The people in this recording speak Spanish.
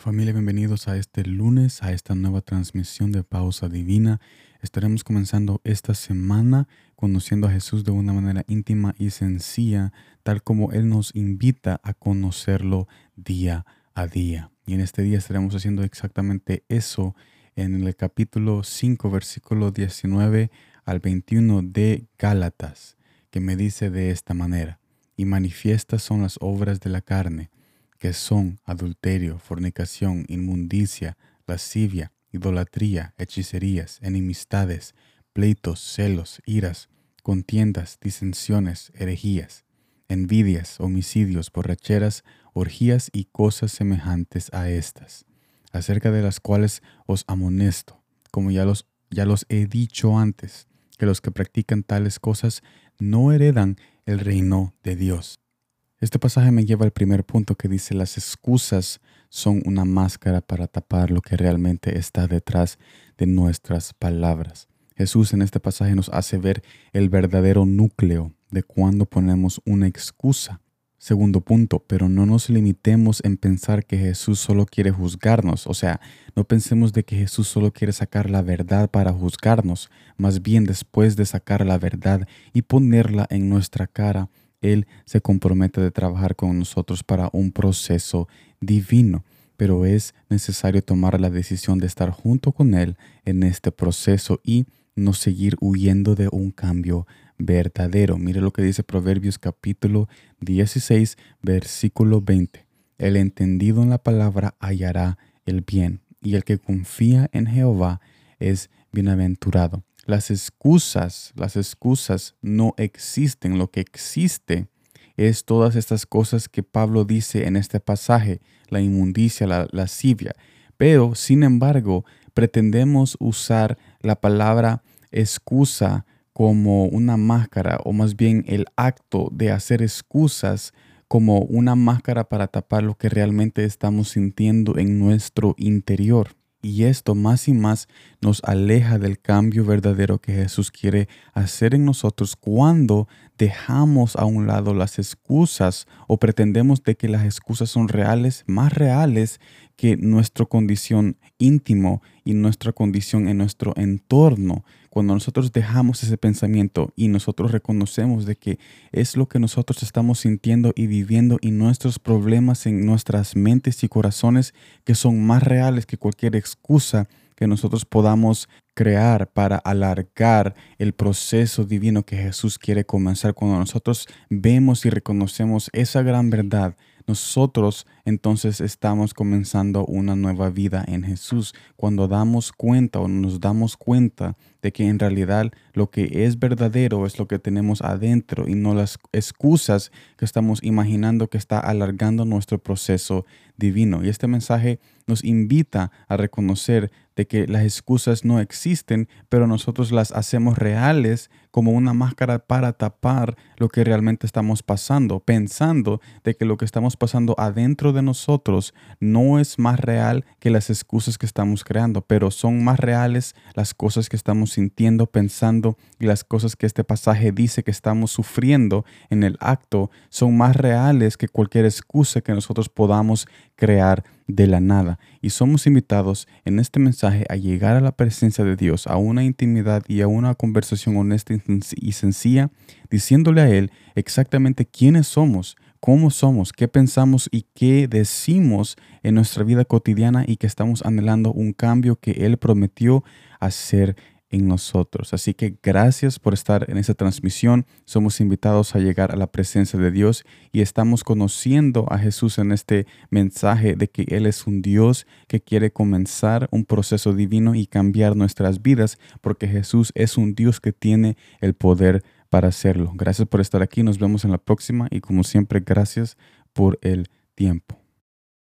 Familia, bienvenidos a este lunes, a esta nueva transmisión de Pausa Divina. Estaremos comenzando esta semana conociendo a Jesús de una manera íntima y sencilla, tal como Él nos invita a conocerlo día a día. Y en este día estaremos haciendo exactamente eso en el capítulo 5, versículo 19 al 21 de Gálatas, que me dice de esta manera, y manifiestas son las obras de la carne que son adulterio, fornicación, inmundicia, lascivia, idolatría, hechicerías, enemistades, pleitos, celos, iras, contiendas, disensiones, herejías, envidias, homicidios, borracheras, orgías y cosas semejantes a estas, acerca de las cuales os amonesto, como ya los, ya los he dicho antes, que los que practican tales cosas no heredan el reino de Dios. Este pasaje me lleva al primer punto que dice las excusas son una máscara para tapar lo que realmente está detrás de nuestras palabras. Jesús en este pasaje nos hace ver el verdadero núcleo de cuando ponemos una excusa. Segundo punto, pero no nos limitemos en pensar que Jesús solo quiere juzgarnos, o sea, no pensemos de que Jesús solo quiere sacar la verdad para juzgarnos, más bien después de sacar la verdad y ponerla en nuestra cara, él se compromete de trabajar con nosotros para un proceso divino, pero es necesario tomar la decisión de estar junto con Él en este proceso y no seguir huyendo de un cambio verdadero. Mire lo que dice Proverbios capítulo 16, versículo 20. El entendido en la palabra hallará el bien, y el que confía en Jehová es bienaventurado. Las excusas, las excusas no existen. Lo que existe es todas estas cosas que Pablo dice en este pasaje, la inmundicia, la lascivia. Pero, sin embargo, pretendemos usar la palabra excusa como una máscara, o más bien el acto de hacer excusas como una máscara para tapar lo que realmente estamos sintiendo en nuestro interior. Y esto más y más nos aleja del cambio verdadero que Jesús quiere hacer en nosotros cuando dejamos a un lado las excusas o pretendemos de que las excusas son reales, más reales que nuestra condición íntimo y nuestra condición en nuestro entorno. Cuando nosotros dejamos ese pensamiento y nosotros reconocemos de que es lo que nosotros estamos sintiendo y viviendo y nuestros problemas en nuestras mentes y corazones que son más reales que cualquier excusa que nosotros podamos crear para alargar el proceso divino que Jesús quiere comenzar. Cuando nosotros vemos y reconocemos esa gran verdad, nosotros entonces estamos comenzando una nueva vida en Jesús. Cuando damos cuenta o nos damos cuenta de que en realidad lo que es verdadero es lo que tenemos adentro y no las excusas que estamos imaginando que está alargando nuestro proceso divino. Y este mensaje nos invita a reconocer de que las excusas no existen, pero nosotros las hacemos reales como una máscara para tapar lo que realmente estamos pasando, pensando de que lo que estamos pasando adentro de nosotros no es más real que las excusas que estamos creando, pero son más reales las cosas que estamos sintiendo, pensando y las cosas que este pasaje dice que estamos sufriendo en el acto son más reales que cualquier excusa que nosotros podamos crear de la nada. Y somos invitados en este mensaje a llegar a la presencia de Dios, a una intimidad y a una conversación honesta y sencilla, diciéndole a Él exactamente quiénes somos, cómo somos, qué pensamos y qué decimos en nuestra vida cotidiana y que estamos anhelando un cambio que Él prometió hacer en nosotros. Así que gracias por estar en esta transmisión. Somos invitados a llegar a la presencia de Dios y estamos conociendo a Jesús en este mensaje de que Él es un Dios que quiere comenzar un proceso divino y cambiar nuestras vidas porque Jesús es un Dios que tiene el poder para hacerlo. Gracias por estar aquí. Nos vemos en la próxima y como siempre, gracias por el tiempo.